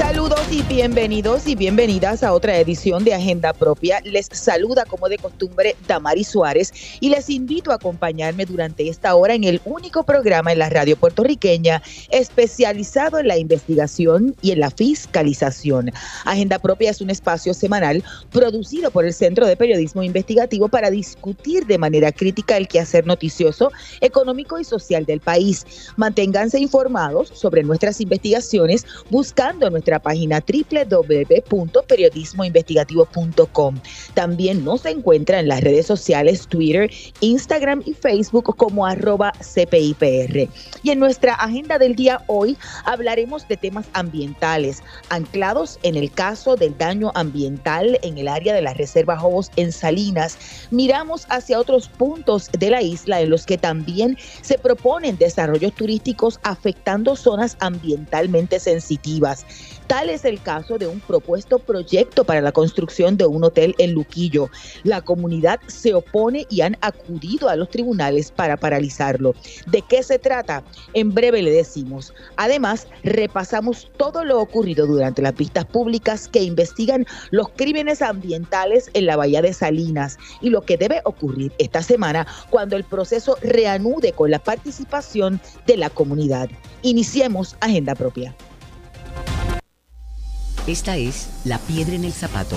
Saludos y bienvenidos y bienvenidas a otra edición de Agenda Propia. Les saluda como de costumbre Damari Suárez y les invito a acompañarme durante esta hora en el único programa en la radio puertorriqueña especializado en la investigación y en la fiscalización. Agenda Propia es un espacio semanal producido por el Centro de Periodismo Investigativo para discutir de manera crítica el quehacer noticioso, económico y social del país. Manténganse informados sobre nuestras investigaciones buscando nuestra página www.periodismoinvestigativo.com. También nos encuentra en las redes sociales Twitter, Instagram y Facebook como arroba CPIPR. Y en nuestra agenda del día hoy hablaremos de temas ambientales, anclados en el caso del daño ambiental en el área de la Reserva Jobos en Salinas. Miramos hacia otros puntos de la isla en los que también se proponen desarrollos turísticos afectando zonas ambientalmente sensitivas. Tal es el caso de un propuesto proyecto para la construcción de un hotel en Luquillo. La comunidad se opone y han acudido a los tribunales para paralizarlo. ¿De qué se trata? En breve le decimos. Además, repasamos todo lo ocurrido durante las pistas públicas que investigan los crímenes ambientales en la bahía de Salinas y lo que debe ocurrir esta semana cuando el proceso reanude con la participación de la comunidad. Iniciemos Agenda Propia. Esta es La Piedra en el Zapato.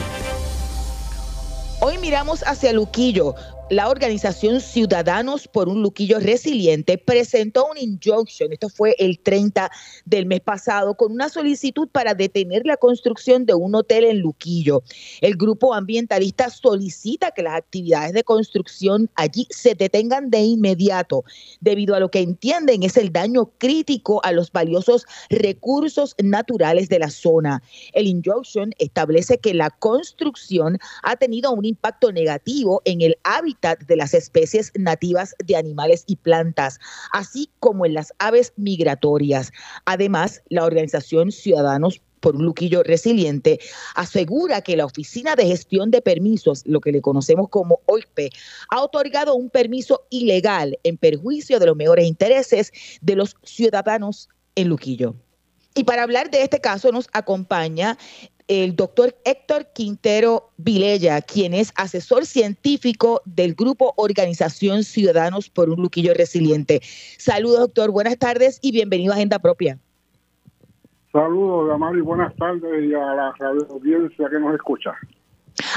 Hoy miramos hacia Luquillo, la organización Ciudadanos por un Luquillo Resiliente presentó un injunction, esto fue el 30 del mes pasado, con una solicitud para detener la construcción de un hotel en Luquillo. El grupo ambientalista solicita que las actividades de construcción allí se detengan de inmediato, debido a lo que entienden es el daño crítico a los valiosos recursos naturales de la zona. El injunction establece que la construcción ha tenido un impacto negativo en el hábitat de las especies nativas de animales y plantas, así como en las aves migratorias. Además, la organización Ciudadanos por un Luquillo Resiliente, asegura que la Oficina de Gestión de Permisos, lo que le conocemos como OIPE, ha otorgado un permiso ilegal en perjuicio de los mejores intereses de los ciudadanos en Luquillo. Y para hablar de este caso nos acompaña el doctor Héctor Quintero Vilella, quien es asesor científico del grupo Organización Ciudadanos por un Luquillo Resiliente. Saludos, doctor. Buenas tardes y bienvenido a Agenda Propia. Saludos, Damari. Buenas tardes y a la audiencia que nos escucha.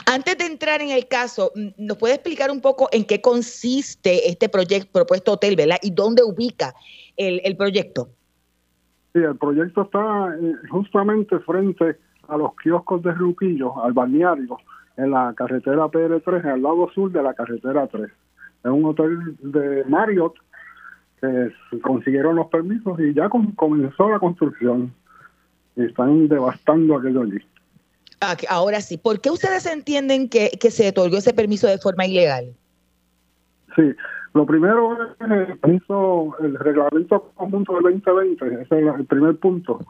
Antes de entrar en el caso, ¿nos puede explicar un poco en qué consiste este proyecto propuesto hotel, ¿verdad? Y dónde ubica el, el proyecto. Sí, el proyecto está eh, justamente frente a los kioscos de Ruquillo, al balneario, en la carretera PR3, al lado sur de la carretera 3. Es un hotel de Marriott que consiguieron los permisos y ya comenzó la construcción. Y están devastando aquello allí. Ah, ahora sí, ¿por qué ustedes entienden que, que se otorgó ese permiso de forma ilegal? Sí, lo primero es el permiso, el reglamento conjunto del 2020, ese es el primer punto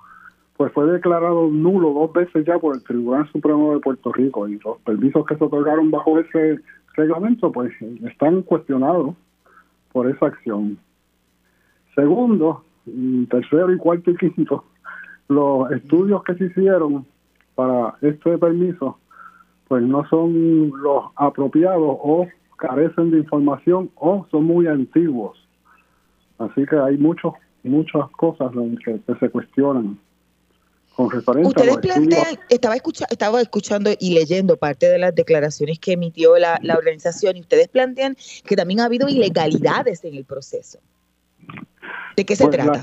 pues fue declarado nulo dos veces ya por el Tribunal Supremo de Puerto Rico y los permisos que se otorgaron bajo ese reglamento pues están cuestionados por esa acción. Segundo, tercero y cuarto y quinto, los estudios que se hicieron para este permiso pues no son los apropiados o carecen de información o son muy antiguos. Así que hay muchos muchas cosas que se cuestionan. Ustedes plantean, estaba, estaba escuchando y leyendo parte de las declaraciones que emitió la, organización y ustedes plantean que también ha habido ilegalidades en el proceso. ¿De qué se pues trata?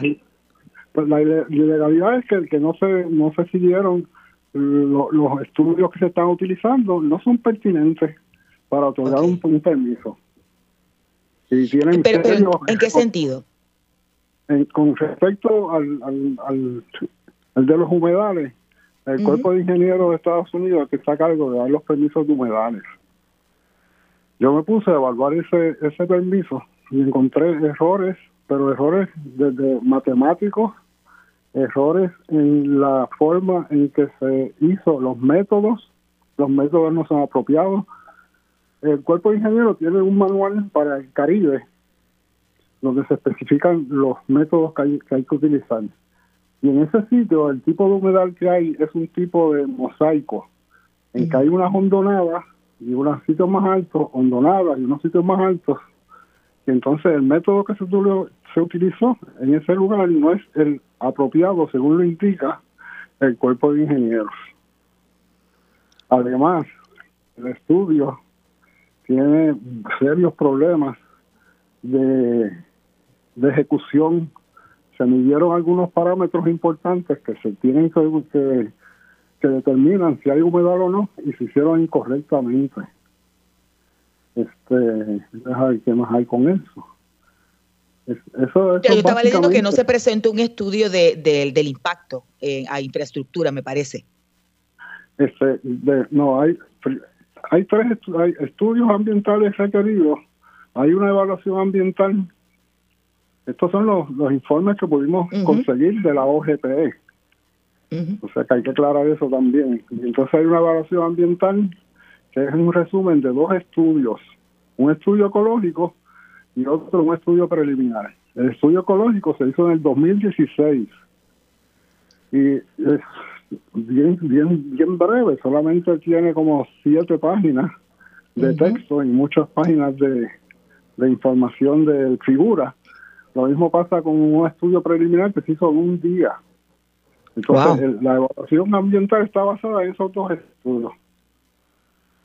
pues la ilegalidad es que, que no se no se siguieron los estudios que se están utilizando, no son pertinentes para otorgar un, permiso. Y tienen ¿En qué sentido? con respecto al el de los humedales, el Cuerpo de Ingenieros de Estados Unidos que está a cargo de dar los permisos de humedales. Yo me puse a evaluar ese, ese permiso y encontré errores, pero errores desde matemáticos errores en la forma en que se hizo los métodos, los métodos no son apropiados. El cuerpo de ingenieros tiene un manual para el Caribe donde se especifican los métodos que hay que, hay que utilizar. Y en ese sitio el tipo de humedad que hay es un tipo de mosaico, en que hay unas hondonadas y unos sitios más altos, hondonadas y unos sitios más altos. Y entonces el método que se, se utilizó en ese lugar no es el apropiado según lo indica el cuerpo de ingenieros. Además, el estudio tiene serios problemas de, de ejecución. Se midieron algunos parámetros importantes que se tienen que, que, que determinan si hay humedad o no y se hicieron incorrectamente. Este, ver qué más hay con eso. Eso, Yo estaba leyendo que no se presentó un estudio de, del impacto en, a infraestructura, me parece. Este, no, hay, hay tres estudios ambientales requeridos, hay una evaluación ambiental. Estos son los, los informes que pudimos conseguir de la OGPE. O sea que hay que aclarar eso también. entonces hay una evaluación ambiental que es un resumen de dos estudios, un estudio ecológico y otro un estudio preliminar. El estudio ecológico se hizo en el 2016 y es bien, bien, bien breve, solamente tiene como siete páginas de texto y muchas páginas de, de información de figura. Lo mismo pasa con un estudio preliminar que se hizo en un día. Entonces, la evaluación ambiental está basada en esos dos estudios.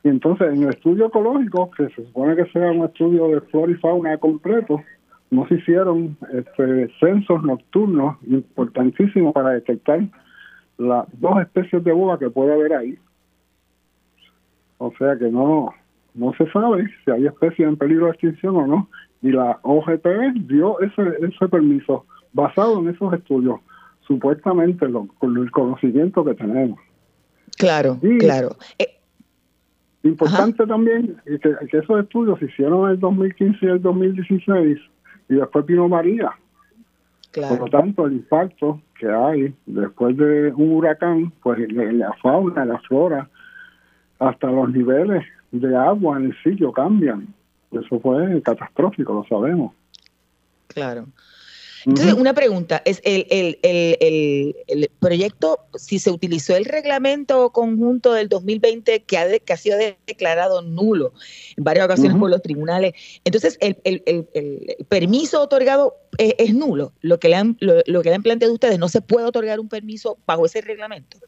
Y entonces, en el estudio ecológico, que se supone que sea un estudio de flora y fauna completo, no se hicieron este, censos nocturnos importantísimos para detectar las dos especies de boa que puede haber ahí. O sea que no, no se sabe si hay especies en peligro de extinción o no. Y la OGP dio ese, ese permiso basado en esos estudios, supuestamente con el conocimiento que tenemos. Claro, claro. Eh, Importante también que, que, esos estudios se hicieron en el 2015 y el 2016 y después vino María. Por lo tanto, el impacto que hay después de un huracán, pues la fauna, la flora, hasta los niveles de agua en el sitio cambian. Eso fue catastrófico, lo sabemos. Claro. Entonces, una pregunta, es el, el, el, el, proyecto, si se utilizó el reglamento conjunto del 2020 que ha, que ha sido declarado nulo en varias ocasiones por los tribunales, entonces el, permiso otorgado es, nulo. Lo que, le han, lo, que le han planteado ustedes, no se puede otorgar un permiso bajo ese reglamento.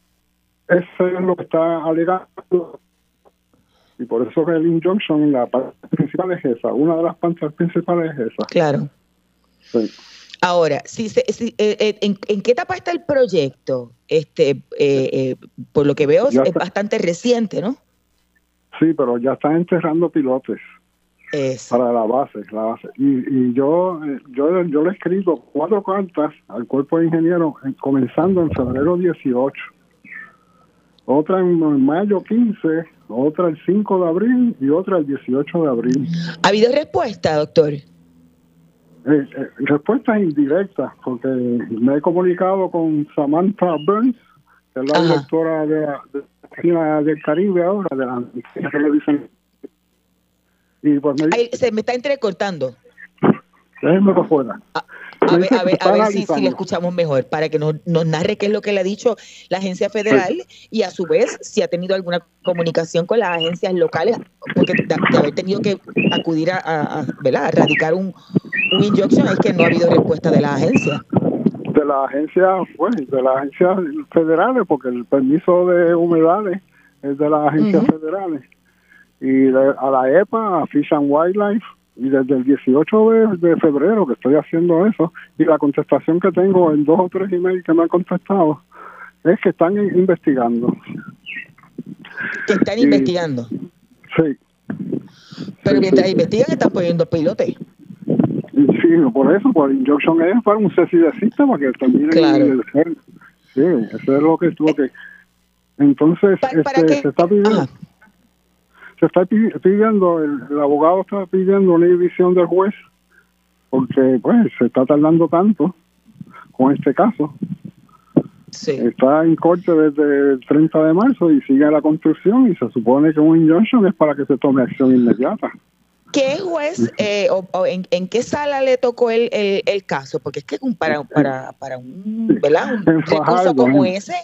Eso es lo que está alegando y por eso que el injunction, la parte principal es esa, una de las partes principales es esa. Claro. Sí. Ahora, si, eh, eh, en, qué etapa está el proyecto? Este, eh, por lo que veo, es bastante reciente, ¿no? Sí, pero ya están enterrando pilotes para la base, la base. Y, yo, yo, yo le he escrito cuatro cartas al cuerpo de ingenieros, comenzando en febrero 18, otra en mayo 15, otra el 5 de abril y otra el 18 de abril. ¿Ha habido respuesta, doctor? Eh, eh, respuestas indirectas, porque me he comunicado con Samantha Burns, que es la directora de la del Caribe ahora, de la televisión. Y pues me se me está entrecortando. Déjenme por fuera. Ah, a, ver, a ver, a ver si, si, le escuchamos mejor, para que nos, nos, narre qué es lo que le ha dicho la agencia federal y a su vez si ha tenido alguna comunicación con las agencias locales, porque de, haber tenido que acudir a, a, ¿verdad? a radicar un, un injunction es que no ha habido respuesta de la agencia. De la agencia, pues, de las agencias federales, porque el permiso de humedades es de las agencias federales. Y a la EPA, a Fish and Wildlife, y desde el 18 de, febrero que estoy haciendo eso, y la contestación que tengo en dos o tres emails que me han contestado, es que están investigando. Que están investigando. Sí. Pero mientras investigan están poniendo pilotes. Sí, por eso, por injunction es para un cesi de sistema que termine claro. el Sí, eso es lo que tuvo que... Entonces, este, se está pidiendo... Se está pidiendo, el, abogado está pidiendo una división del juez porque pues se está tardando tanto con este caso Está en corte desde el 30 de marzo y sigue la construcción y se supone que un injunction es para que se tome acción inmediata. ¿Qué juez eh, o, en, qué sala le tocó el, el, caso? Porque es que para, para, para un, ¿verdad? un recurso como ese...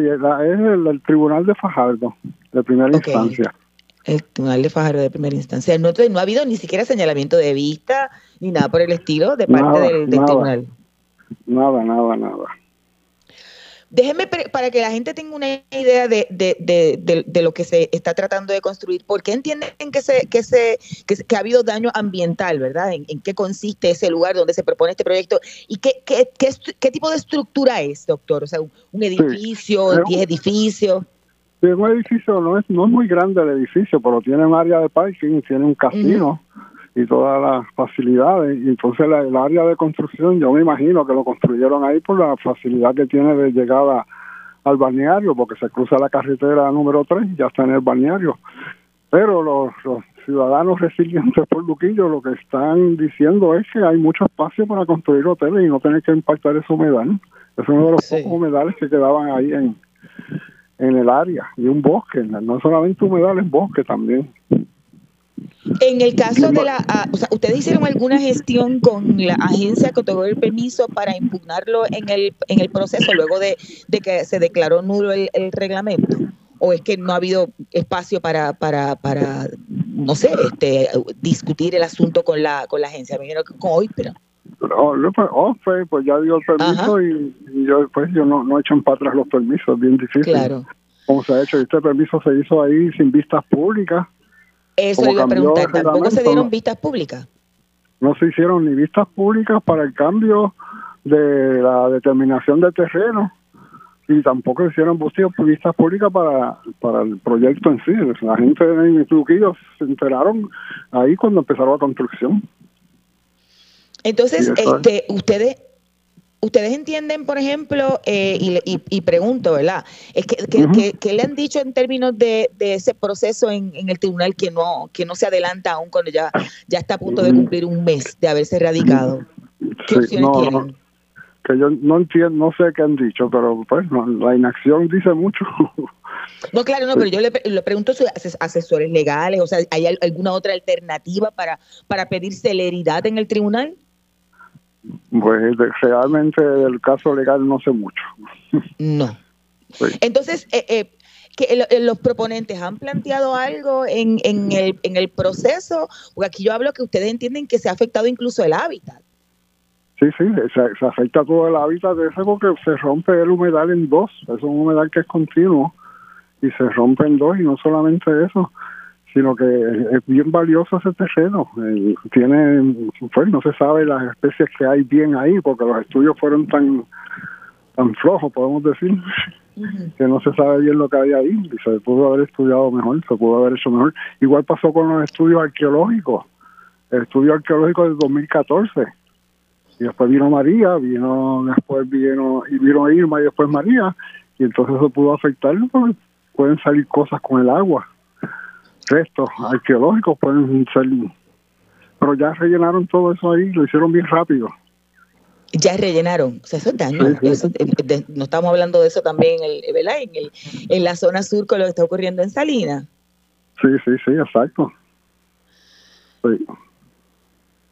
Sí, es, el, Tribunal de Fajardo, de primera instancia. El Tribunal de Fajardo de primera instancia. No, no ha habido ni siquiera señalamiento de vista ni nada por el estilo de parte del, del tribunal. Nada, nada, nada. Déjeme para que la gente tenga una idea de, de, de, lo que se está tratando de construir. ¿Por qué entienden que, se, que, se, que, ha habido daño ambiental, verdad? ¿En, qué consiste ese lugar donde se propone este proyecto? ¿Y qué, qué, qué, tipo de estructura es, doctor? O sea, un, edificio, diez edificios. Sí, un edificio no es, no es muy grande el edificio, pero tiene un área de parking, tiene un casino y todas las facilidades. Y entonces el área de construcción, yo me imagino que lo construyeron ahí por la facilidad que tiene de llegada al balneario, porque se cruza la carretera número 3 y ya está en el balneario. Pero los, ciudadanos resilientes por Luquillo lo que están diciendo es que hay mucho espacio para construir hoteles y no tener que impactar esa humedal. Es uno de los pocos humedales que quedaban ahí en, en el área y un bosque, no solamente humedales, bosque también. En el caso de la, ah, o sea, ¿ustedes hicieron alguna gestión con la agencia que otorgó el permiso para impugnarlo en el, en el proceso luego de, que se declaró nulo el, reglamento? ¿O es que no ha habido espacio para, para, para no sé, este, discutir el asunto con la, con la agencia? Me imagino que con hoy, pero... Oh, pues, pues ya dio el permiso y, yo después yo no, no echan para atrás los permisos, es bien difícil. Claro. Como se ha hecho, este permiso se hizo ahí sin vistas públicas eso iba a preguntar. ¿Tampoco se dieron vistas públicas? No se hicieron ni vistas públicas para el cambio de la determinación de terreno y tampoco se hicieron vistas públicas para, para el proyecto en sí. La gente en Truquillo se enteraron ahí cuando empezaron la construcción. Entonces, este, ustedes Ustedes entienden, por ejemplo, eh, y, pregunto, ¿verdad? Es que, que, le han dicho en términos de, ese proceso en, el tribunal que no que no se adelanta aún cuando ya, ya está a punto de cumplir un mes de haberse radicado? ¿Qué opciones tienen? que yo no entiendo, no sé qué han dicho, pero pues la inacción dice mucho. No, claro, no, pero yo le, le, pregunto a sus asesores legales, o sea, ¿hay alguna otra alternativa para, para pedir celeridad en el tribunal? Pues realmente del caso legal no sé mucho. No. Entonces, eh, eh, que eh, los proponentes han planteado algo en, en, el, en el proceso, porque aquí yo hablo que ustedes entienden que se ha afectado incluso el hábitat. Sí, sí, se, afecta todo el hábitat de ese porque se rompe el humedal en dos, es un humedal que es continuo y se rompe en dos y no solamente eso, sino que es bien valioso ese terreno. tiene, pues no se sabe las especies que hay bien ahí, porque los estudios fueron tan tan flojos, podemos decir, que no se sabe bien lo que hay ahí. Y se pudo haber estudiado mejor, se pudo haber hecho mejor. Igual pasó con los estudios arqueológicos, el estudio arqueológico del 2014. Y después vino María, vino después vino, y vino Irma y después María, y entonces se pudo afectar, porque pueden salir cosas con el agua restos arqueológicos pueden ser, pero ya rellenaron todo eso ahí, lo hicieron bien rápido. Ya rellenaron, o sea, eso es daño. no estamos hablando de eso también en, el, ¿verdad? En, el, en la zona sur con lo que está ocurriendo en Salinas. Sí, sí, sí, exacto. Sí.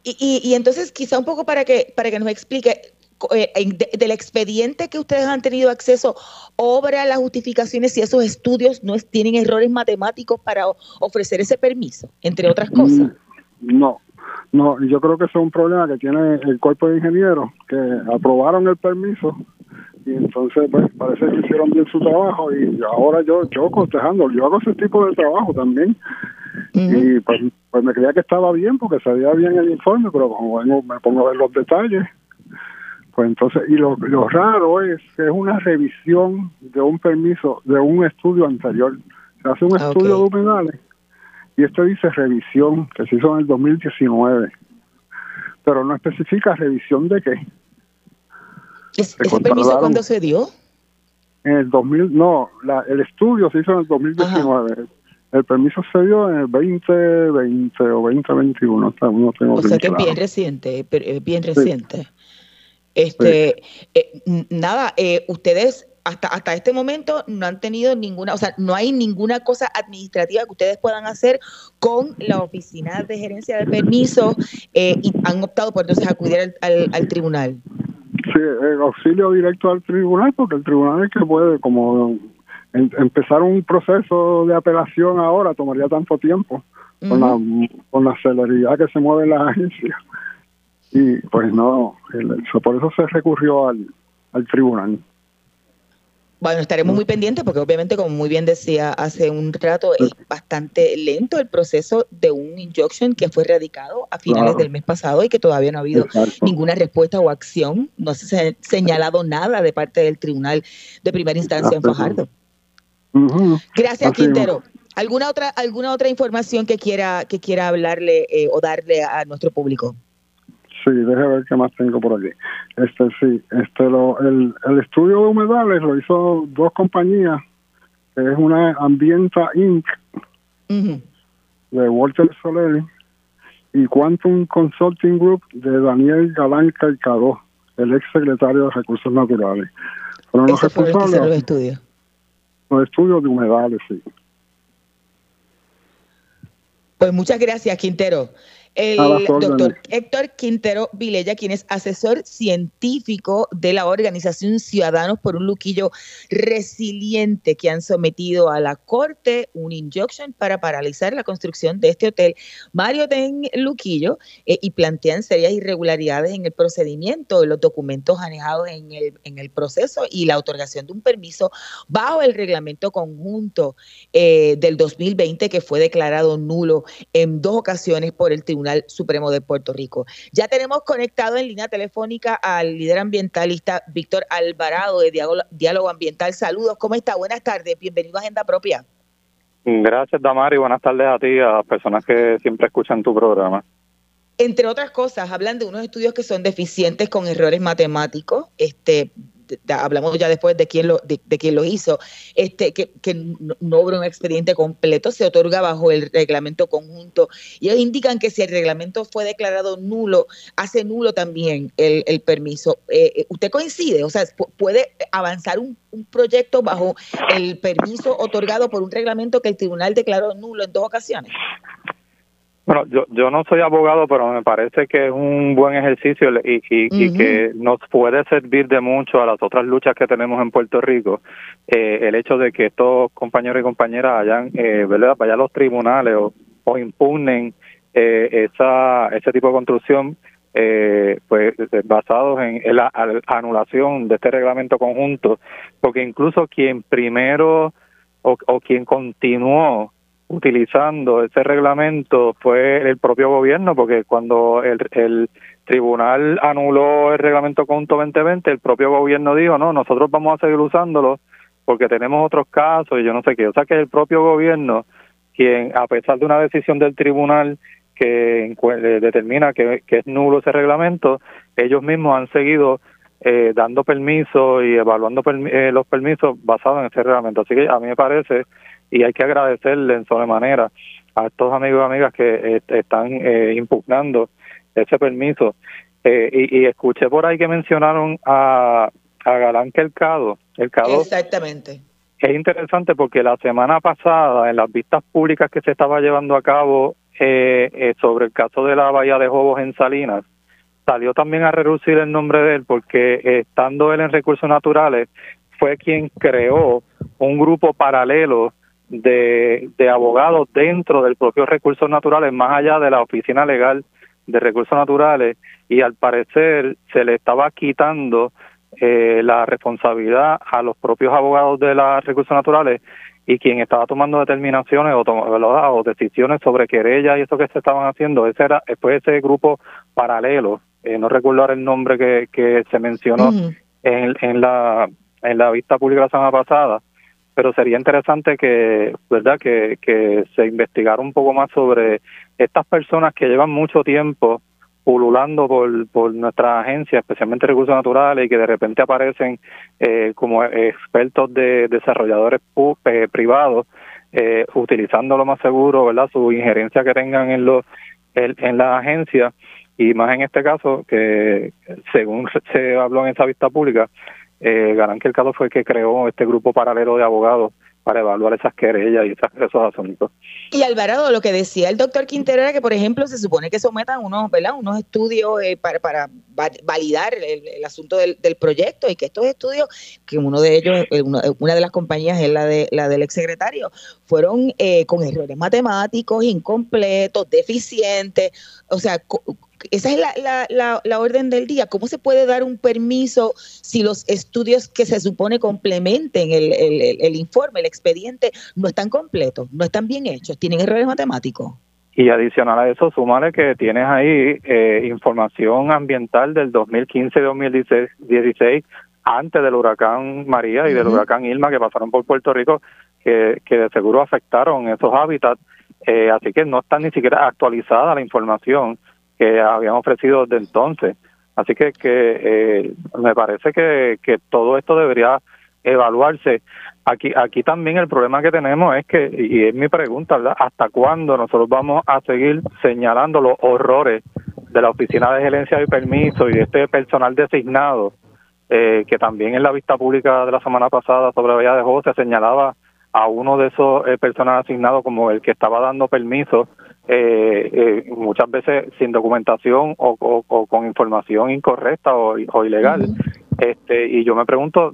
Y, y, y, entonces quizá un poco para que para que nos explique eh, del expediente que ustedes han tenido acceso, obra las justificaciones si esos estudios no tienen errores matemáticos para ofrecer ese permiso, entre otras cosas. Mm, no, no, yo creo que eso es un problema que tiene el cuerpo de ingenieros, que aprobaron el permiso y entonces pues parece que hicieron bien su trabajo y ahora yo yo cotejando, yo hago ese tipo de trabajo también. Y pues, pues, me creía que estaba bien porque sabía bien el informe, pero como me pongo a ver los detalles pues entonces, y lo, raro es que es una revisión de un permiso, de un estudio anterior. Se hace un ah, estudio de humedales y esto dice revisión, que se hizo en el 2019, pero no especifica revisión de qué. ¿Ese permiso cuándo se dio? En el 2000, no, la, el estudio se hizo en el 2019. El permiso se dio en el 2020 o 2021. No tengo o sea que es bien reciente, bien reciente. Este, eh, nada, eh, ustedes hasta, hasta este momento no han tenido ninguna, o sea, no hay ninguna cosa administrativa que ustedes puedan hacer con la oficina de gerencia de permisos eh, y han optado por entonces acudir al, tribunal. Sí, el auxilio directo al tribunal, porque el tribunal es que puede, como empezar un proceso de apelación ahora tomaría tanto tiempo con, la, con la celeridad que se mueve la agencia. Y pues no, por eso se recurrió al, al tribunal. Bueno, estaremos muy pendientes porque obviamente, como muy bien decía hace un rato, es bastante lento el proceso de un injunction que fue radicado a finales del mes pasado y que todavía no ha habido ninguna respuesta o acción. No se ha señalado nada de parte del Tribunal de Primera Instancia en Fajardo. Gracias, Quintero. ¿Alguna otra, alguna otra información que quiera, que quiera hablarle eh, o darle a nuestro público? Sí, déjame ver qué más tengo por aquí. Este sí, este lo, el, el estudio de humedales lo hizo dos compañías, que es una Ambienta Inc. de Walter Soler y Quantum Consulting Group de Daniel Galán Calcado, el ex secretario de Recursos Naturales. Fueron los responsables. Los estudios. Los estudios de humedales, sí. Pues muchas gracias, Quintero el doctor Héctor Quintero Vilella, quien es asesor científico de la organización Ciudadanos por un Luquillo Resiliente, que han sometido a la Corte un injunction para paralizar la construcción de este hotel Mario Den Luquillo eh, y plantean serias irregularidades en el procedimiento, los documentos anejados en el, en el proceso y la otorgación de un permiso bajo el reglamento conjunto eh, del 2020 que fue declarado nulo en dos ocasiones por el Tribunal Supremo de Puerto Rico. Ya tenemos conectado en línea telefónica al líder ambientalista Víctor Alvarado de Diálogo Ambiental. Saludos, ¿cómo está? Buenas tardes, bienvenido a Agenda Propia. Gracias, Damari. Buenas tardes a ti, a las personas que siempre escuchan tu programa. Entre otras cosas, hablan de unos estudios que son deficientes con errores matemáticos, este, hablamos ya después de quién lo, de, quién lo hizo, este, que, que no, hubo un expediente completo, se otorga bajo el reglamento conjunto. Y ellos indican que si el reglamento fue declarado nulo, hace nulo también el, el permiso. Eh, eh, ¿Usted coincide? O sea, ¿puede avanzar un, un proyecto bajo el permiso otorgado por un reglamento que el tribunal declaró nulo en dos ocasiones? Bueno, yo, yo no soy abogado, pero me parece que es un buen ejercicio y, y, que nos puede servir de mucho a las otras luchas que tenemos en Puerto Rico. Eh, el hecho de que estos compañeros y compañeras hayan, eh, ¿verdad? vayan a los tribunales o, impugnen eh, esa, ese tipo de construcción, eh, pues basados en, la anulación de este reglamento conjunto, porque incluso quien primero o, o quien continuó utilizando ese reglamento fue el propio gobierno, porque cuando el, el tribunal anuló el reglamento conjunto 2020, el propio gobierno dijo, no, nosotros vamos a seguir usándolo porque tenemos otros casos y yo no sé qué. O sea que el propio gobierno quien, a pesar de una decisión del tribunal que determina que, es nulo ese reglamento, ellos mismos han seguido eh, dando permisos y evaluando eh, los permisos basados en ese reglamento. Así que a mí me parece y hay que agradecerle en sobremanera a estos amigos y amigas que eh, están eh, impugnando ese permiso. Eh, y, escuché por ahí que mencionaron a, a Galán Quelcado. Exactamente. Es interesante porque la semana pasada, en las vistas públicas que se estaba llevando a cabo sobre el caso de la Bahía de Jobos en Salinas, salió también a reducir el nombre de él porque estando él en recursos naturales, fue quien creó un grupo paralelo de, de abogados dentro del propio recursos naturales, más allá de la oficina legal de recursos naturales, y al parecer se le estaba quitando eh, la responsabilidad a los propios abogados de los recursos naturales y quien estaba tomando determinaciones o, o decisiones sobre querellas y eso que se estaban haciendo, ese era fue ese grupo paralelo, eh, no recuerdo el nombre que, que se mencionó en, en la en la vista pública la semana pasada, pero sería interesante que, ¿verdad?, que, que se investigara un poco más sobre estas personas que llevan mucho tiempo pululando por, por nuestra agencia, especialmente recursos naturales, y que de repente aparecen eh, como expertos de desarrolladores eh, privados, eh, utilizando lo más seguro, ¿verdad? Su injerencia que tengan en, los en, en la agencia y más en este caso que según se habló en esa vista pública, eh, Garán que el caso fue el que creó este grupo paralelo de abogados para evaluar esas querellas y esos asuntos. Y Alvarado, lo que decía el doctor Quintero era que, por ejemplo, se supone que sometan unos, ¿verdad? unos estudios eh, para, para validar el, asunto del, proyecto y que estos estudios, que uno de ellos, eh, una, de las compañías es la de la del exsecretario, fueron eh, con errores matemáticos, incompletos, deficientes, o sea, esa es la, la, la, orden del día. ¿Cómo se puede dar un permiso si los estudios que se supone complementen el, el, informe, el expediente, no están completos, no están bien hechos, tienen errores matemáticos? Y adicional a eso, súmale que tienes ahí eh, información ambiental del 2015-2016, antes del huracán María y del huracán Irma que pasaron por Puerto Rico, que, que de seguro afectaron esos hábitats. Eh, así que no está ni siquiera actualizada la información que habían ofrecido desde entonces. Así que, que eh, me parece que, todo esto debería evaluarse. Aquí, aquí también el problema que tenemos es que, y es mi pregunta, ¿hasta cuándo nosotros vamos a seguir señalando los horrores de la Oficina de Gerencia y Permiso y de este personal designado, eh, que también en la vista pública de la semana pasada sobre Bahía de José señalaba a uno de esos eh, personal asignados como el que estaba dando permiso eh, eh, muchas veces sin documentación o, con información incorrecta o, ilegal. Este, y yo me pregunto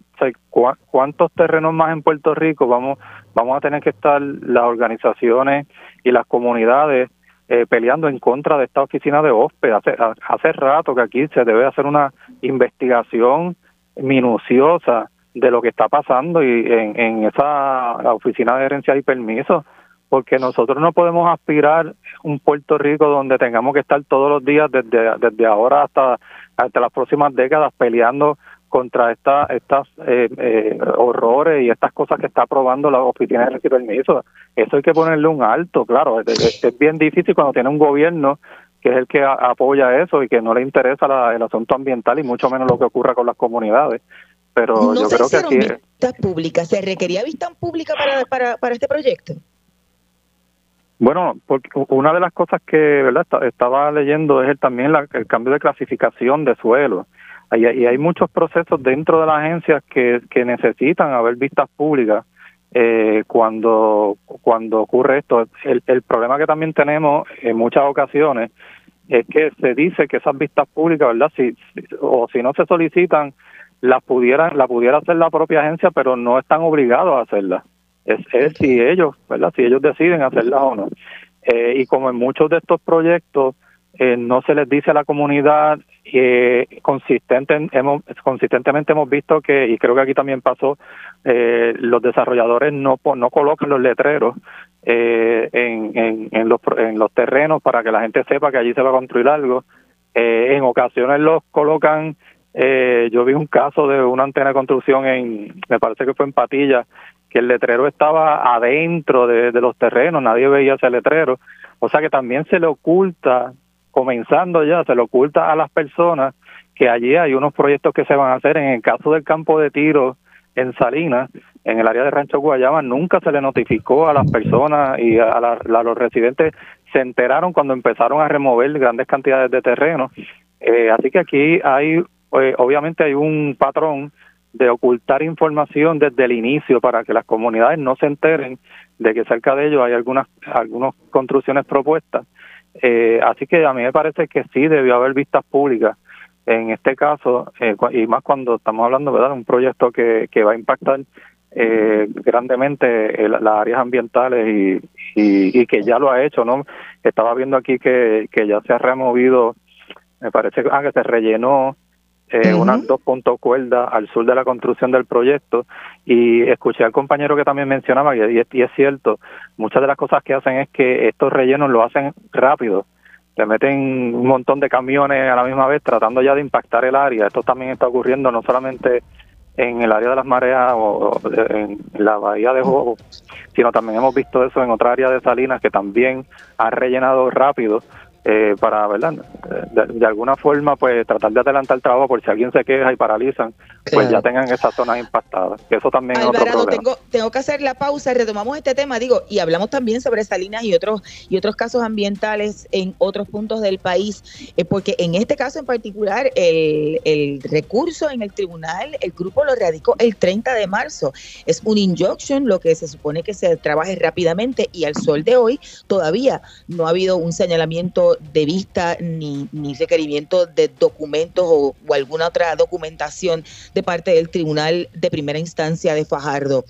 cuántos terrenos más en Puerto Rico vamos vamos a tener que estar las organizaciones y las comunidades eh, peleando en contra de esta oficina de OSPE. Hace, hace rato que aquí se debe hacer una investigación minuciosa de lo que está pasando y en, en esa oficina de herencia y permiso porque nosotros no podemos aspirar un Puerto Rico donde tengamos que estar todos los días desde, desde ahora hasta, hasta las próximas décadas peleando contra esta, estas eh, eh, horrores y estas cosas que está aprobando la oficina de permiso. Eso hay que ponerle un alto, claro. Es, bien difícil cuando tiene un gobierno que es el que apoya eso y que no le interesa el asunto ambiental y mucho menos lo que ocurra con las comunidades. Pero yo creo que aquí... vistas públicas. ¿Se requería vista pública para, para, para este proyecto? Bueno, porque una de las cosas que verdad estaba leyendo es el, también el cambio de clasificación de suelo. Y, hay muchos procesos dentro de las agencias que, que necesitan haber vistas públicas eh, cuando, cuando ocurre esto. El, el problema que también tenemos en muchas ocasiones es que se dice que esas vistas públicas, ¿verdad? Si, o si no se solicitan, las pudieran, la pudiera hacer la propia agencia, pero no están obligados a hacerlas es, es si ellos, ¿verdad? Si ellos deciden hacerla o no. Eh, y como en muchos de estos proyectos eh, no se les dice a la comunidad que consistente, hemos, consistentemente hemos visto que, y creo que aquí también pasó, eh, los desarrolladores no, no colocan los letreros eh, en, en, en, los, en los terrenos para que la gente sepa que allí se va a construir algo. en ocasiones los colocan eh, yo vi un caso de una antena de construcción en, me parece que fue en Patilla, que el letrero estaba adentro de, los terrenos, nadie veía ese letrero. O sea que también se le oculta, comenzando ya, se le oculta a las personas que allí hay unos proyectos que se van a hacer. En el caso del campo de tiro en Salinas, en el área de Rancho Guayama, nunca se le notificó a las personas y a, los residentes. Se enteraron cuando empezaron a remover grandes cantidades de terreno. Eh, así que aquí hay, eh, obviamente hay un patrón de ocultar información desde el inicio para que las comunidades no se enteren de que cerca de ellos hay algunas algunas construcciones propuestas. Eh, así que a mí me parece que sí debió haber vistas públicas en este caso, eh, y más cuando estamos hablando ¿verdad? de un proyecto que, que va a impactar eh, grandemente las áreas ambientales y, y, que ya lo ha hecho, ¿no? Estaba viendo aquí que, que ya se ha removido, me parece ah, que se rellenó eh, unas dos puntos cuerdas al sur de la construcción del proyecto. Y escuché al compañero que también mencionaba y, y, es cierto, muchas de las cosas que hacen es que estos rellenos lo hacen rápido, le meten un montón de camiones a la misma vez tratando ya de impactar el área, esto también está ocurriendo no solamente en el área de las mareas o en la bahía de Jobo, sino también hemos visto eso en otra área de Salinas que también ha rellenado rápido eh, para, ¿verdad? De, alguna forma, pues tratar de adelantar el trabajo por si alguien se queja y paralizan pues ya tengan esas zonas impactadas. Eso también es otro problema. Tengo, tengo que hacer la pausa, retomamos este tema, digo, y hablamos también sobre Salinas y otros y otros casos ambientales en otros puntos del país, eh, porque en este caso en particular el, el, recurso en el tribunal, el grupo lo radicó el 30 de marzo. Es un injunction, lo que se supone que se trabaje rápidamente y al sol de hoy todavía no ha habido un señalamiento de vista ni, ni requerimiento de documentos o, o alguna otra documentación de parte del Tribunal de Primera Instancia de Fajardo.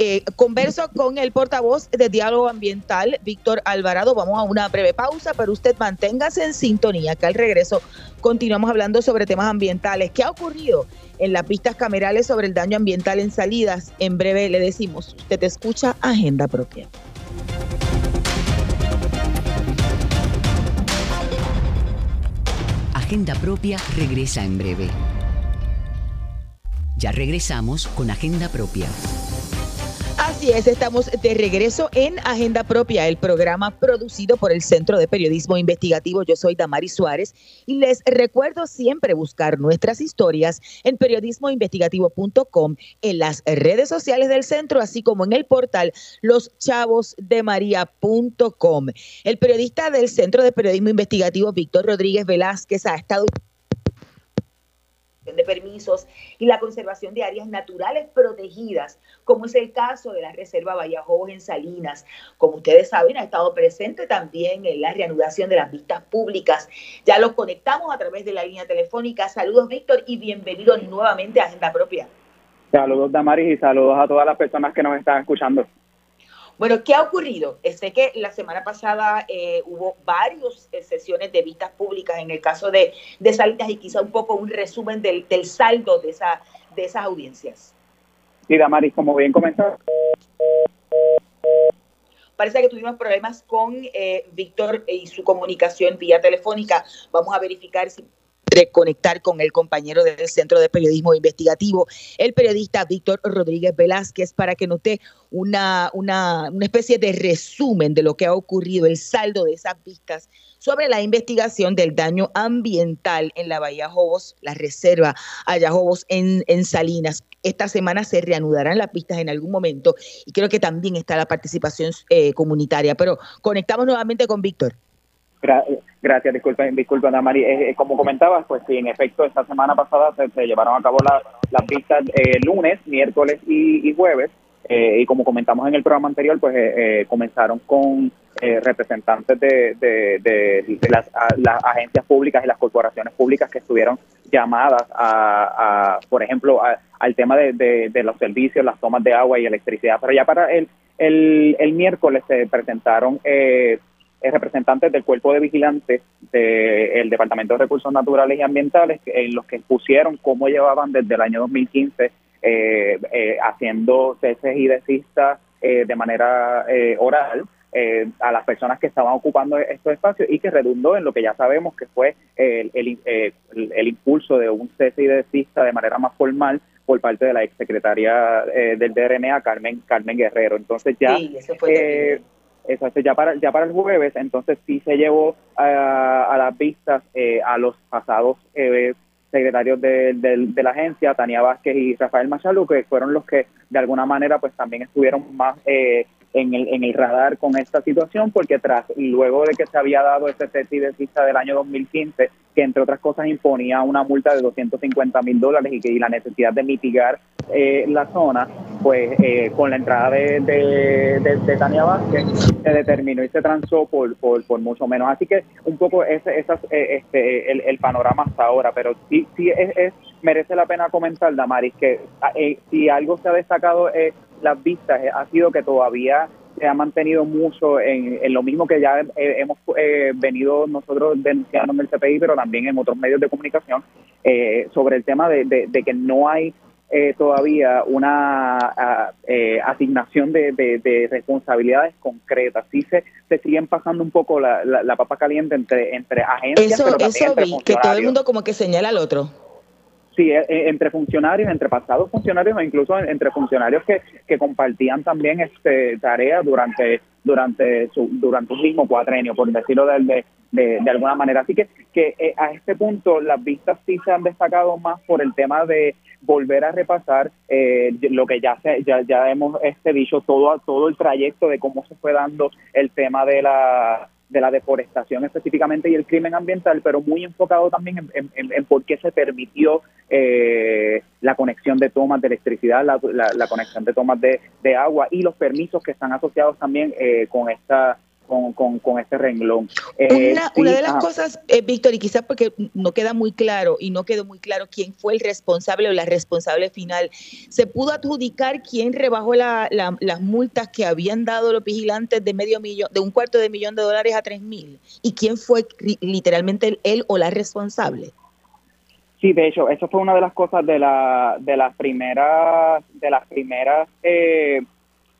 Eh, converso con el portavoz de Diálogo Ambiental, Víctor Alvarado. Vamos a una breve pausa, pero usted manténgase en sintonía, que al regreso continuamos hablando sobre temas ambientales. ¿Qué ha ocurrido en las pistas camerales sobre el daño ambiental en salidas? En breve le decimos, usted escucha Agenda Propia. Agenda Propia regresa en breve. Ya regresamos con Agenda Propia. Así es, estamos de regreso en Agenda Propia, el programa producido por el Centro de Periodismo Investigativo. Yo soy Damari Suárez y les recuerdo siempre buscar nuestras historias en periodismoinvestigativo.com, en las redes sociales del centro, así como en el portal loschavosdemaria.com. El periodista del Centro de Periodismo Investigativo, Víctor Rodríguez Velázquez, ha estado de permisos y la conservación de áreas naturales protegidas, como es el caso de la Reserva Vallajobos en Salinas. Como ustedes saben, ha estado presente también en la reanudación de las vistas públicas. Ya los conectamos a través de la línea telefónica. Saludos, Víctor, y bienvenido nuevamente a Agenda Propia. Saludos, Damaris, y saludos a todas las personas que nos están escuchando. Bueno, ¿qué ha ocurrido? Sé que la semana pasada eh, hubo varias eh, sesiones de vistas públicas en el caso de, de Salinas y quizá un poco un resumen del, saldo de, esa, de esas audiencias. Sí, Damaris, como bien comentó. Parece que tuvimos problemas con eh, Víctor y su comunicación vía telefónica. Vamos a verificar si reconectar con el compañero del Centro de Periodismo Investigativo, el periodista Víctor Rodríguez Velázquez, para que note una, una, una especie de resumen de lo que ha ocurrido, el saldo de esas vistas sobre la investigación del daño ambiental en la Bahía Jobos, la reserva Allá Jobos en, en Salinas. Esta semana se reanudarán las pistas en algún momento y creo que también está la participación eh, comunitaria. Pero conectamos nuevamente con Víctor. Gracias, disculpen, disculpen, Mari. Eh, eh, como comentabas, pues sí, en efecto, esta semana pasada se, llevaron a cabo las vistas eh, lunes, miércoles y, jueves. y como comentamos en el programa anterior, pues comenzaron con representantes de, de, las, agencias públicas y las corporaciones públicas que estuvieron llamadas a, por ejemplo, al tema de, los servicios, las tomas de agua y electricidad. Pero ya para el, el, el miércoles se presentaron eh, eh, representantes del cuerpo de vigilantes del Departamento de Recursos Naturales y Ambientales, en los que expusieron cómo llevaban desde el año 2015 eh, eh, haciendo ceses y desistas de manera oral a las personas que estaban ocupando estos espacios y que redundó en lo que ya sabemos que fue el, el, impulso de un cese y desista de manera más formal por parte de la exsecretaria del DRNA, Carmen Carmen Guerrero. Entonces ya... Sí, Exacto, ya para, ya para el jueves, entonces sí se llevó a, las vistas eh, a los pasados eh, secretarios de, de, la agencia, Tania Vázquez y Rafael Machalu, que fueron los que de alguna manera pues también estuvieron más eh, en el, en el radar con esta situación, porque tras luego de que se había dado ese CETI de vista del año 2015, que entre otras cosas imponía una multa de 250 mil dólares y, que, y la necesidad de mitigar eh, la zona, pues eh, con la entrada de, de, Tania Vázquez se determinó y se transó por, por, por mucho menos. Así que un poco ese, esas, eh, este, el, panorama hasta ahora, pero sí, sí es, merece la pena comentar, Damaris, que si algo se ha destacado las vistas ha sido que todavía se ha mantenido mucho en, lo mismo que ya hemos venido nosotros denunciando en el CPI, pero también en otros medios de comunicación, sobre el tema de, de que no hay eh, todavía una eh, asignación de, responsabilidades concretas. Sí se, se siguen pasando un poco la, la, papa caliente entre, entre agencias. Eso, eso vi, que todo el mundo como que señala al otro. Sí, eh, entre funcionarios, entre pasados funcionarios o incluso entre funcionarios que, que compartían también este tareas durante durante su durante un mismo cuatrenio, por decirlo de, de, de, alguna manera. Así que, que a este punto las vistas sí se han destacado más por el tema de volver a repasar eh, lo que ya se, ya, ya hemos este dicho todo todo el trayecto de cómo se fue dando el tema de la de la deforestación específicamente y el crimen ambiental, pero muy enfocado también en, por qué se permitió eh, la conexión de tomas de electricidad, la, la, conexión de tomas de, de, agua y los permisos que están asociados también eh, con esta con, con, este renglón. Eh, una, de las cosas, eh, Víctor, y quizás porque no queda muy claro y no quedó muy claro quién fue el responsable o la responsable final, ¿se pudo adjudicar quién rebajó la, las multas que habían dado los vigilantes de medio millón, de un cuarto de millón de dólares a tres mil? ¿Y quién fue literalmente él o la responsable? Sí, de hecho, eso fue una de las cosas de la de las primeras de las primeras eh,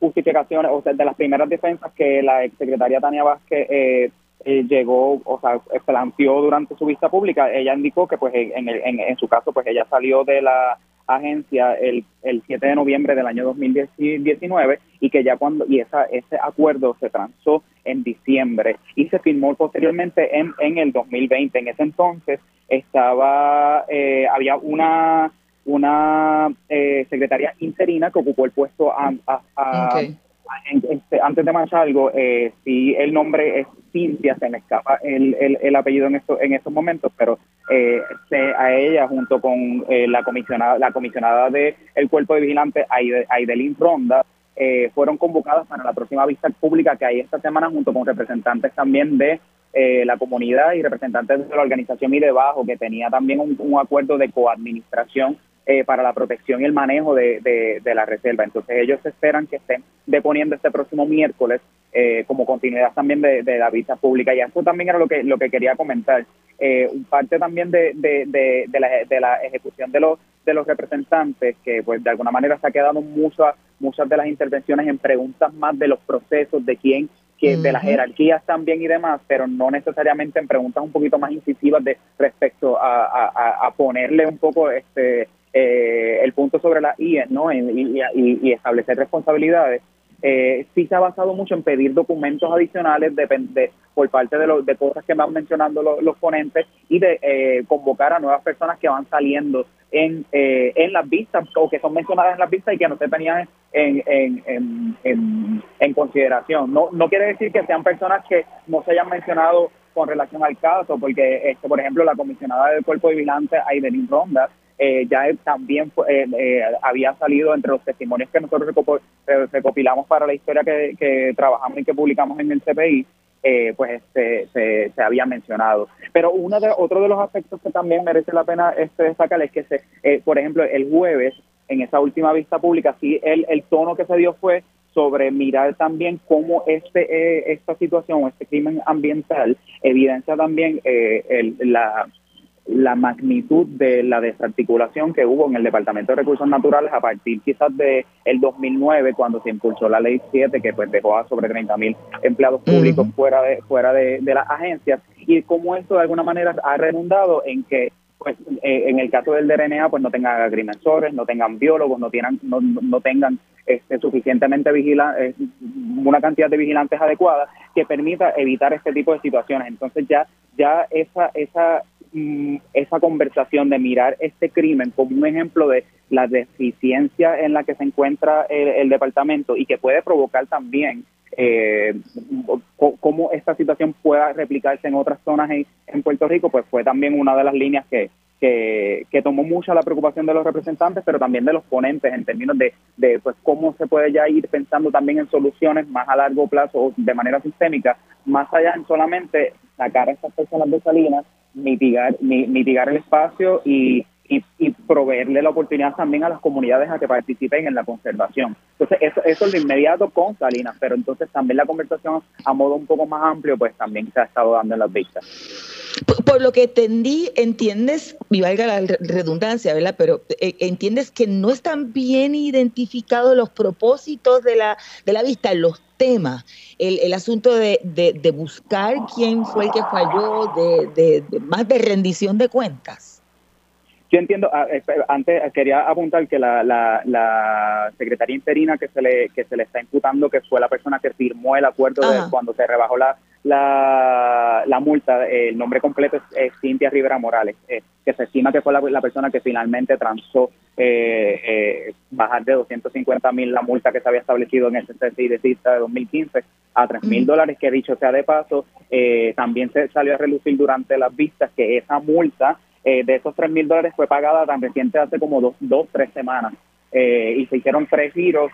justificaciones, o sea, de las primeras defensas que la exsecretaria Tania Vázquez eh, eh, llegó, o sea, planteó durante su vista pública, ella indicó que pues en, en, en, su caso pues ella salió de la agencia el, el 7 de noviembre del año 2019 y que ya cuando y esa ese acuerdo se transó en diciembre y se firmó posteriormente en, en el 2020 en ese entonces estaba eh, había una una eh, secretaria interina que ocupó el puesto este, antes de más algo, eh, si el nombre es Cintia, se me escapa el, el, apellido en estos en estos momentos, pero eh, a ella junto con eh, la comisionada la comisionada del el cuerpo de vigilantes Aidelín Ronda eh, fueron convocadas para la próxima vista pública que hay esta semana junto con representantes también de la comunidad y representantes de la organización y debajo que tenía también un, un acuerdo de coadministración eh, para la protección y el manejo de, de, la reserva. Entonces ellos esperan que estén deponiendo este próximo miércoles eh, como continuidad también de, la vista pública. Y eso también era lo que, lo que quería comentar. Eh, parte también de, de, la, de la ejecución de los, de los representantes, que pues de alguna manera se ha quedado muchas, muchas de las intervenciones en preguntas más de los procesos, de quién que de las jerarquías también y demás, pero no necesariamente en preguntas un poquito más incisivas de respecto a, a, a ponerle un poco este eh, el punto sobre la IE ¿no? y, establecer responsabilidades, eh, sí se ha basado mucho en pedir documentos adicionales de, por parte de, los, de cosas que van mencionando los, ponentes y de eh, convocar a nuevas personas que van saliendo en, eh, en las vistas o que son mencionadas en las vistas y que no se tenían en, en, en, en, consideración. No, no quiere decir que sean personas que no se hayan mencionado con relación al caso, porque, este, por ejemplo, la comisionada del cuerpo de vigilantes, Aidelín Ronda, eh, ya también eh, eh, había salido entre los testimonios que nosotros recopilamos para la historia que, trabajamos y que publicamos en el CPI, pues este, se, se, había mencionado. Pero uno de, otro de los aspectos que también merece la pena este destacar es que, se, por ejemplo, el jueves, en esa última vista pública, sí, el, el tono que se dio fue sobre mirar también cómo este esta situación, este crimen ambiental, evidencia también el, la la magnitud de la desarticulación que hubo en el Departamento de Recursos Naturales a partir quizás de el 2009 cuando se impulsó la Ley 7 que pues dejó a sobre 30 mil empleados públicos fuera de fuera de, las agencias y cómo esto de alguna manera ha redundado en que pues eh, en el caso del DRNA pues no tengan agrimensores, no tengan biólogos, no tengan no, no tengan este, suficientemente vigila eh, una cantidad de vigilantes adecuada que permita evitar este tipo de situaciones. Entonces ya ya esa esa Mm, esa conversación de mirar este crimen como un ejemplo de la deficiencia en la que se encuentra el, departamento y que puede provocar también eh, cómo esta situación pueda replicarse en otras zonas en, Puerto Rico, pues fue también una de las líneas que, que, tomó mucha la preocupación de los representantes, pero también de los ponentes en términos de, de pues cómo se puede ya ir pensando también en soluciones más a largo plazo o de manera sistémica, más allá en solamente sacar a estas personas de Salinas mitigar, mitigar el espacio y, y, proveerle la oportunidad también a las comunidades a que participen en la conservación. Entonces, eso, eso es lo inmediato con Salinas, pero entonces también la conversación a modo un poco más amplio, pues también se ha estado dando en las vistas. Por, lo que entendí, entiendes, y valga la redundancia, ¿verdad? Pero eh, entiendes que no están bien identificados los propósitos de la, de la vista, los temas, el, el asunto de, de, buscar quién fue el que falló, de, de, más de rendición de cuentas. Yo entiendo, ah, antes quería apuntar que la, la, la, secretaria interina que se le que se le está imputando que fue la persona que firmó el acuerdo de cuando se rebajó la, la, la multa, el nombre completo es, Cintia Rivera Morales, eh, que se estima que fue la, persona que finalmente transó eh, eh, bajar de 250 mil la multa que se había establecido en el CCI de cita de 2015 a 3 mil dólares, que dicho sea de paso, también se salió a relucir durante las vistas que esa multa de esos 3 mil dólares fue pagada tan reciente hace como dos, dos tres semanas. y se hicieron tres giros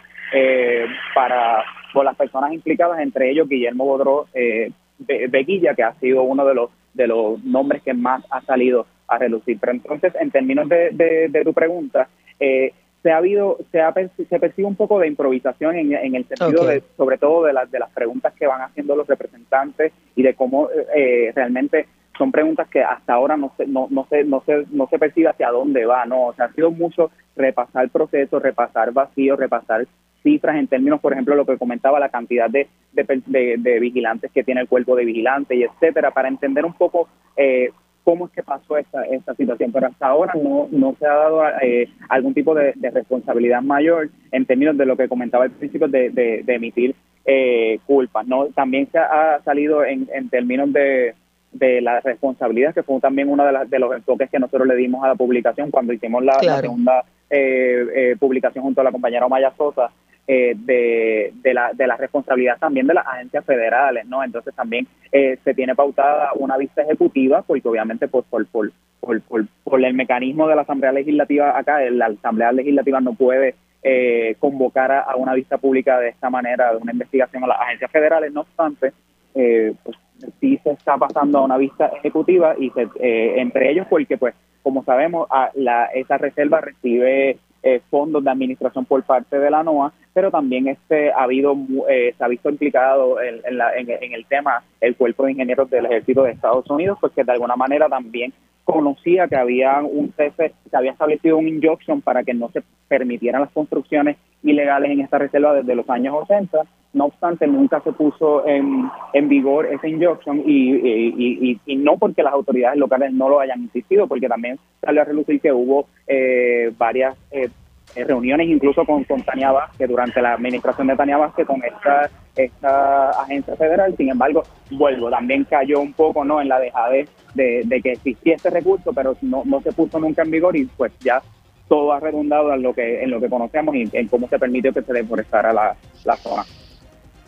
para por las personas implicadas, entre ellos Guillermo Bodró eh, Beguilla, que ha sido uno de los de los nombres que más ha salido a relucir. Pero entonces, en términos de, tu pregunta, eh, se ha habido, se, ha, se percibe un poco de improvisación en, en el sentido de, sobre todo de las de las preguntas que van haciendo los representantes y de cómo eh, realmente son preguntas que hasta ahora no se, no, no se, no se, no se percibe hacia dónde va, no, o sea, ha sido mucho repasar el proceso, repasar vacíos, repasar cifras en términos, por ejemplo, lo que comentaba, la cantidad de, de, vigilantes que tiene el cuerpo de vigilantes y etcétera, para entender un poco eh, cómo es que pasó esta, esta situación. Pero hasta ahora no, no se ha dado eh, algún tipo de, responsabilidad mayor en términos de lo que comentaba al principio de, de, emitir eh, culpas. ¿no? También se ha salido en, en términos de, de la responsabilidad, que fue también uno de, las de los enfoques que nosotros le dimos a la publicación cuando hicimos la, segunda eh, publicación junto a la compañera Omaya Sosa, eh, de, de, la, de la responsabilidad también de las agencias federales, ¿no? Entonces también eh, se tiene pautada una vista ejecutiva, porque obviamente pues, por, por, por, por, el mecanismo de la Asamblea Legislativa acá, la Asamblea Legislativa no puede eh, convocar a, una vista pública de esta manera, de una investigación a las agencias federales, no obstante, pues sí se está pasando a una vista ejecutiva y entre ellos porque pues como sabemos a la, esa reserva recibe eh, fondos de administración por parte de la NOAA, pero también este ha habido eh, se ha visto implicado en, en, el tema el cuerpo de ingenieros del ejército de Estados Unidos, pues que de alguna manera también conocía que había un cese, se había establecido un injunction para que no se permitieran las construcciones ilegales en esta reserva desde los años 80. No obstante, nunca se puso en, en vigor ese injunction y, no porque las autoridades locales no lo hayan insistido, porque también salió a relucir que hubo eh, varias eh, reuniones incluso con, con Tania Vázquez durante la administración de Tania Vázquez con esta esta agencia federal. Sin embargo, vuelvo, también cayó un poco no en la dejadez de, que existía este recurso, pero no, no se puso nunca en vigor y pues ya todo ha redundado en lo que en lo que conocemos y en cómo se permitió que se deforestara la zona.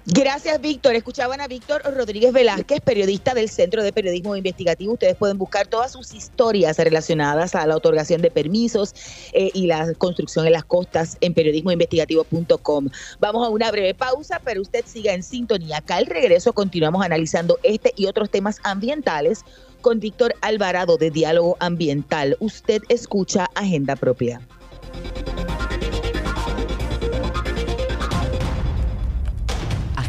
Gracias, Víctor. Escuchaban a Víctor Rodríguez Velázquez, periodista del Centro de Periodismo Investigativo. Ustedes pueden buscar todas sus historias relacionadas a la otorgación de permisos eh, y la construcción en las costas en periodismoinvestigativo.com. Vamos a una breve pausa, pero usted siga en sintonía. Acá al regreso continuamos analizando este y otros temas ambientales con Víctor Alvarado de Diálogo Ambiental. Usted escucha Agenda Propia.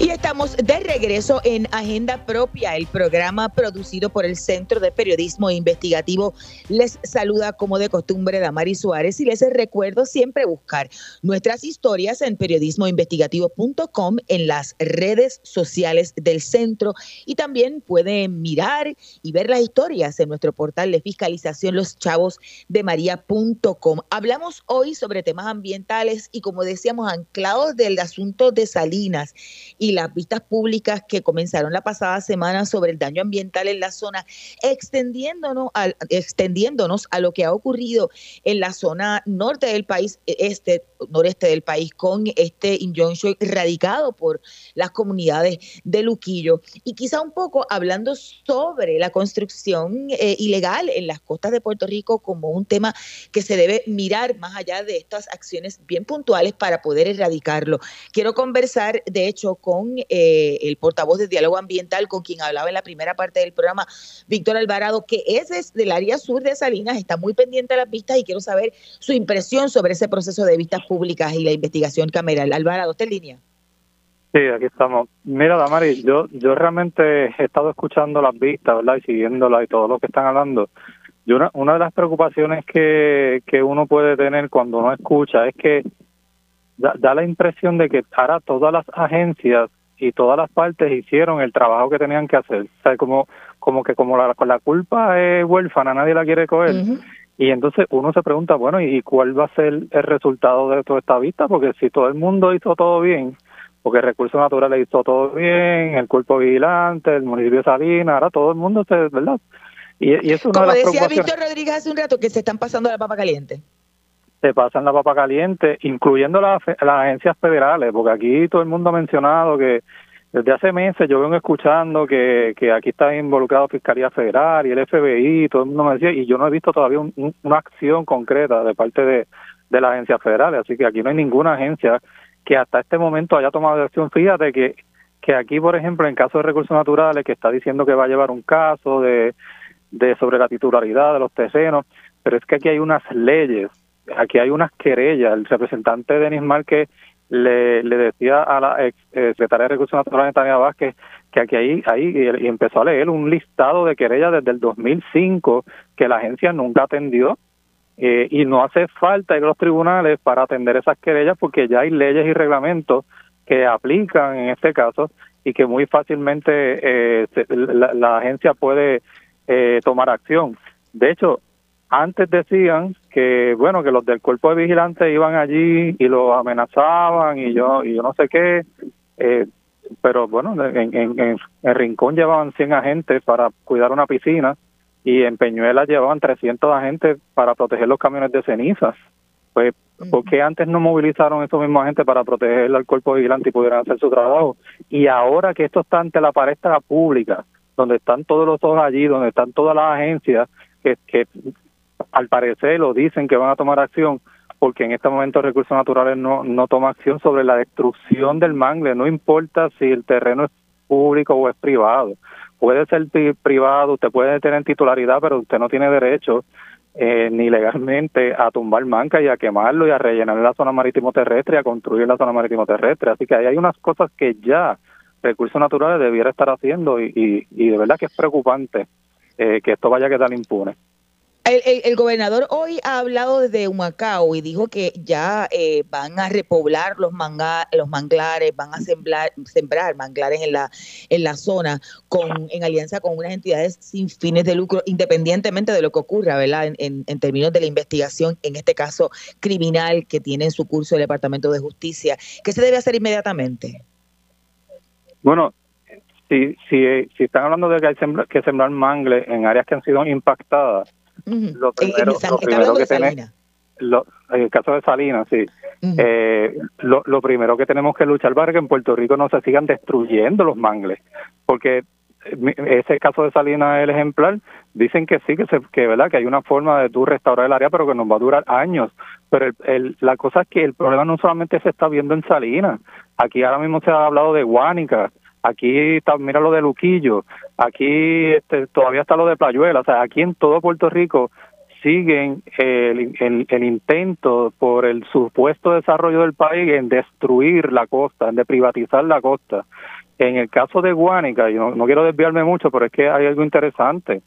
Y estamos de regreso en Agenda Propia, el programa producido por el Centro de Periodismo Investigativo. Les saluda como de costumbre Damari Suárez y les recuerdo siempre buscar nuestras historias en periodismoinvestigativo.com en las redes sociales del centro y también pueden mirar y ver las historias en nuestro portal de fiscalización loschavosdemaria.com. Hablamos hoy sobre temas ambientales y como decíamos anclados del asunto de Salinas y y las vistas públicas que comenzaron la pasada semana sobre el daño ambiental en la zona, extendiéndonos, al, extendiéndonos a lo que ha ocurrido en la zona norte del país, este, noreste del país, con este injunction radicado por las comunidades de Luquillo. Y quizá un poco hablando sobre la construcción eh, ilegal en las costas de Puerto Rico como un tema que se debe mirar más allá de estas acciones bien puntuales para poder erradicarlo. Quiero conversar, de hecho, con eh, el portavoz de Diálogo Ambiental, con quien hablaba en la primera parte del programa, Víctor Alvarado, que es del área sur de Salinas, está muy pendiente de las vistas y quiero saber su impresión sobre ese proceso de vistas públicas y la investigación cameral. Alvarado, ¿está en línea? Sí, aquí estamos. Mira, Damari, yo, yo realmente he estado escuchando las vistas, ¿verdad? Y siguiéndolas y todo lo que están hablando. Y una, una de las preocupaciones que, que uno puede tener cuando uno escucha es que da, la impresión de que ahora todas las agencias y todas las partes hicieron el trabajo que tenían que hacer. O sea, como, como que como la, la culpa es huérfana, nadie la quiere coger. Y entonces uno se pregunta, bueno, ¿y cuál va a ser el resultado de toda esta vista? Porque si todo el mundo hizo todo bien, porque Recursos Naturales hizo todo bien, el Cuerpo Vigilante, el municipio de Salinas, ahora todo el mundo, se, ¿verdad? Y, y es una Como decía Víctor Rodríguez hace un rato, que se están pasando la papa caliente. Se pasan la papa caliente, incluyendo las, las agencias federales, porque aquí todo el mundo ha mencionado que desde hace meses yo vengo escuchando que, que aquí está involucrado Fiscalía Federal y el FBI, todo el mundo me decía, y yo no he visto todavía una acción concreta de parte de, de las agencias federales, así que aquí no hay ninguna agencia que hasta este momento haya tomado acción. Fíjate que, que aquí, por ejemplo, en caso de recursos naturales, que está diciendo que va a llevar un caso de, de sobre la titularidad de los terrenos, pero es que aquí hay unas leyes, aquí hay unas querellas. El representante Denis Márquez le, le decía a la ex eh, secretaria de Recursos Naturales, Tania Vázquez, que aquí ahí, ahí y empezó a leer un listado de querellas desde el 2005 que la agencia nunca atendió eh, y no hace falta ir a los tribunales para atender esas querellas porque ya hay leyes y reglamentos que aplican en este caso y que muy fácilmente eh, la, la, agencia puede eh, tomar acción. De hecho, antes decían que bueno que los del cuerpo de vigilantes iban allí y los amenazaban y yo y yo no sé qué eh, pero bueno en, en, en, el rincón llevaban 100 agentes para cuidar una piscina y en Peñuela llevaban 300 agentes para proteger los camiones de cenizas pues ¿por qué antes no movilizaron esos mismos agentes para proteger al cuerpo vigilante y pudieran hacer su trabajo? Y ahora que esto está ante la palestra pública, donde están todos los ojos allí, donde están todas las agencias que, que al parecer lo dicen que van a tomar acción porque en este momento recursos naturales no, no toma acción sobre la destrucción del mangle, no importa si el terreno es público o es privado. Puede ser privado, usted puede tener titularidad, pero usted no tiene derecho eh, ni legalmente a tumbar manca y a quemarlo y a rellenar la zona marítimo terrestre y a construir la zona marítimo terrestre. Así que ahí hay unas cosas que ya recursos naturales debiera estar haciendo y, y, de verdad que es preocupante eh, que esto vaya a quedar impune. El, gobernador hoy ha hablado desde Humacao y dijo que ya eh, van a repoblar los, los manglares, van a sembrar, sembrar manglares en la, en la zona con, en alianza con unas entidades sin fines de lucro, independientemente de lo que ocurra, ¿verdad? En, en, términos de la investigación, en este caso criminal que tiene en su curso el Departamento de Justicia. ¿Qué se debe hacer inmediatamente? Bueno, si, si, si están hablando de que hay que sembrar mangles en áreas que han sido impactadas, lo primero, que tenemos, en el caso de Salinas, sí. eh, lo, lo, primero que tenemos que luchar para que en Puerto Rico no se sigan destruyendo los mangles, porque ese caso de Salinas es el ejemplar. Dicen que sí, que, se, que, ¿verdad? que hay una forma de tú restaurar el área, pero que nos va a durar años. Pero el, el, la cosa es que el problema no solamente se está viendo en Salinas. Aquí ahora mismo se ha hablado de Guánica, aquí está, mira lo de Luquillo, aquí este, todavía está lo de Playuela, o sea, aquí en todo Puerto Rico siguen el, el, intento por el supuesto desarrollo del país en destruir la costa, en de privatizar la costa. En el caso de Guánica, yo no, quiero desviarme mucho, pero es que hay algo interesante.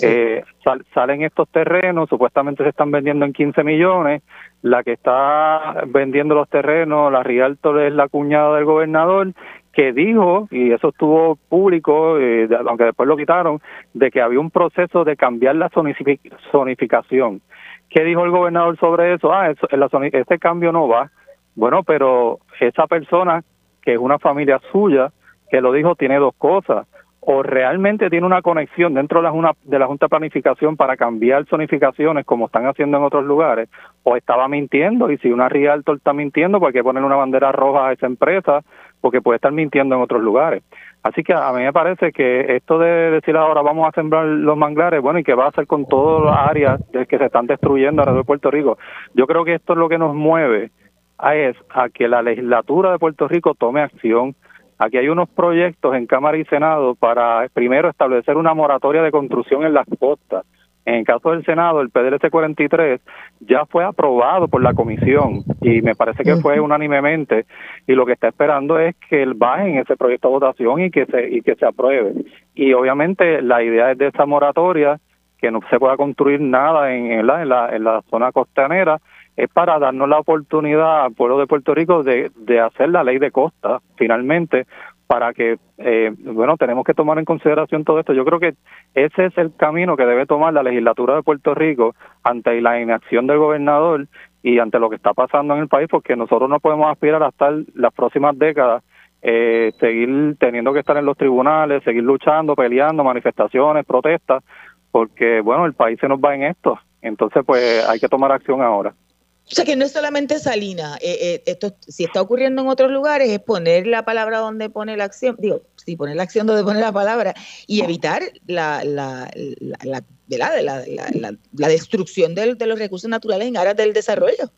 Eh, salen estos terrenos, supuestamente se están vendiendo en 15 millones, la que está vendiendo los terrenos, la Rialto es la cuñada del gobernador que dijo, y eso estuvo público, eh, aunque después lo quitaron, de que había un proceso de cambiar la zonificación. ¿Qué dijo el gobernador sobre eso? Ah, eso, ese cambio no va. Bueno, pero esa persona, que es una familia suya, que lo dijo, tiene dos cosas o realmente tiene una conexión dentro de la, de la Junta de Planificación para cambiar zonificaciones como están haciendo en otros lugares, o estaba mintiendo, y si una Rialto está mintiendo, pues hay que ponerle una bandera roja a esa empresa, porque puede estar mintiendo en otros lugares. Así que a mí me parece que esto de decir ahora vamos a sembrar los manglares, bueno, y que va a hacer con todas las áreas que se están destruyendo alrededor de Puerto Rico, yo creo que esto es lo que nos mueve a, es, a que la legislatura de Puerto Rico tome acción, Aquí hay unos proyectos en Cámara y Senado para primero establecer una moratoria de construcción en las costas. En el caso del Senado, el PDLC 43 ya fue aprobado por la comisión y me parece que fue unánimemente y lo que está esperando es que él baje en ese proyecto de votación y que se y que se apruebe. Y obviamente la idea es de esa moratoria que no se pueda construir nada en, en, la, en, la, en la zona costanera es para darnos la oportunidad al pueblo de Puerto Rico de, de hacer la ley de costa, finalmente, para que, eh, bueno, tenemos que tomar en consideración todo esto. Yo creo que ese es el camino que debe tomar la legislatura de Puerto Rico ante la inacción del gobernador y ante lo que está pasando en el país, porque nosotros no podemos aspirar a estar las próximas décadas eh, seguir teniendo que estar en los tribunales, seguir luchando, peleando, manifestaciones, protestas, porque, bueno, el país se nos va en esto. Entonces, pues hay que tomar acción ahora. O sea que no es solamente Salina, eh, eh, esto si está ocurriendo en otros lugares es poner la palabra donde pone la acción, digo, sí, poner la acción donde pone la palabra y evitar la, la, la, la, la destrucción de, de los recursos naturales en áreas del desarrollo.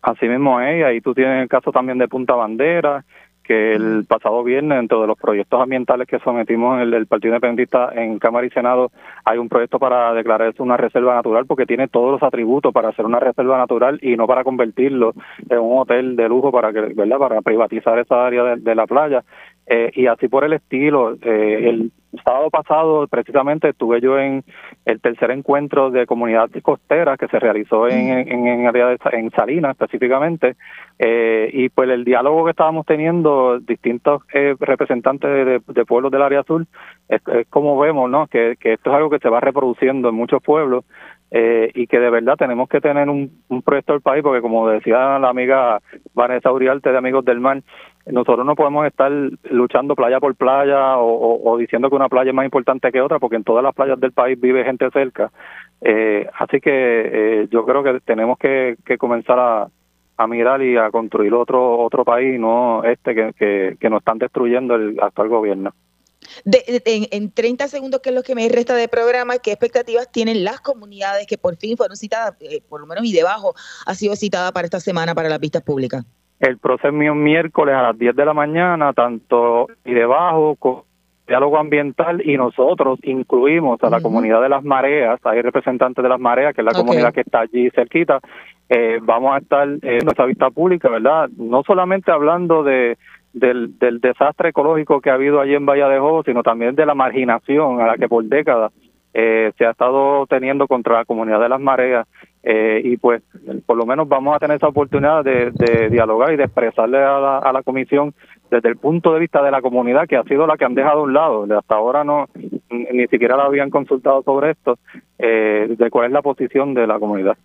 Así mismo es, ahí tú tienes el caso también de Punta Bandera, que el pasado viernes, dentro de los proyectos ambientales que sometimos en el, Partido Independentista en Cámara y Senado, hay un proyecto para declarar esto una reserva natural porque tiene todos los atributos para hacer una reserva natural y no para convertirlo en un hotel de lujo para que, ¿verdad? Para privatizar esa área de, la playa. Eh, y así por el estilo, eh, el sábado pasado precisamente estuve yo en el tercer encuentro de comunidad costera que se realizó en, en, en, área en Salinas específicamente. Eh, y pues el diálogo que estábamos teniendo distintos eh, representantes de, pueblos del área azul es, como vemos no que, que esto es algo que se va reproduciendo en muchos pueblos eh, y que de verdad tenemos que tener un, proyecto del país porque como decía la amiga Vanessa Uriarte de Amigos del Mar nosotros no podemos estar luchando playa por playa o, diciendo que una playa es más importante que otra, porque en todas las playas del país vive gente cerca. Eh, así que eh, yo creo que tenemos que, comenzar a, mirar y a construir otro otro país, no este que, que, nos están destruyendo el actual gobierno. En, en, 30 segundos, que es lo que me resta de programa, ¿qué expectativas tienen las comunidades que por fin fueron citadas, eh, por lo menos y debajo, ha sido citada para esta semana para las vistas públicas? El proceso mío miércoles a las 10 de la mañana, tanto y debajo con diálogo ambiental y nosotros incluimos a la comunidad de las mareas, hay representantes de las mareas, que es la comunidad que está allí cerquita, eh, vamos a estar en nuestra vista pública, ¿verdad? No solamente hablando de del, del desastre ecológico que ha habido allí en de Jobo, sino también de la marginación a la que por décadas eh, se ha estado teniendo contra la comunidad de las mareas eh, y pues por lo menos vamos a tener esa oportunidad de, dialogar y de expresarle a la, a la comisión desde el punto de vista de la comunidad que ha sido la que han dejado a un lado. Hasta ahora no ni siquiera la habían consultado sobre esto eh, de cuál es la posición de la comunidad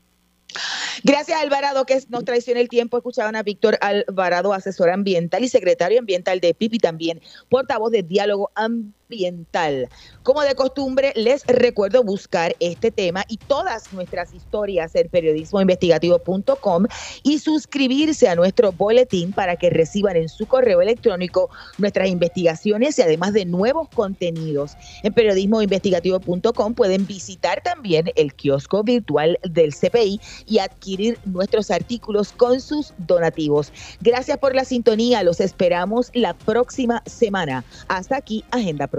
Gracias, Alvarado, que nos traiciona el tiempo. Escuchaban a Víctor Alvarado, asesor ambiental y secretario ambiental de PIPI, también portavoz de Diálogo Ambiental ambiental. Como de costumbre, les recuerdo buscar este tema y todas nuestras historias en periodismoinvestigativo.com y suscribirse a nuestro boletín para que reciban en su correo electrónico nuestras investigaciones y además de nuevos contenidos. En periodismoinvestigativo.com pueden visitar también el kiosco virtual del CPI y adquirir nuestros artículos con sus donativos. Gracias por la sintonía, los esperamos la próxima semana. Hasta aquí, Agenda Pro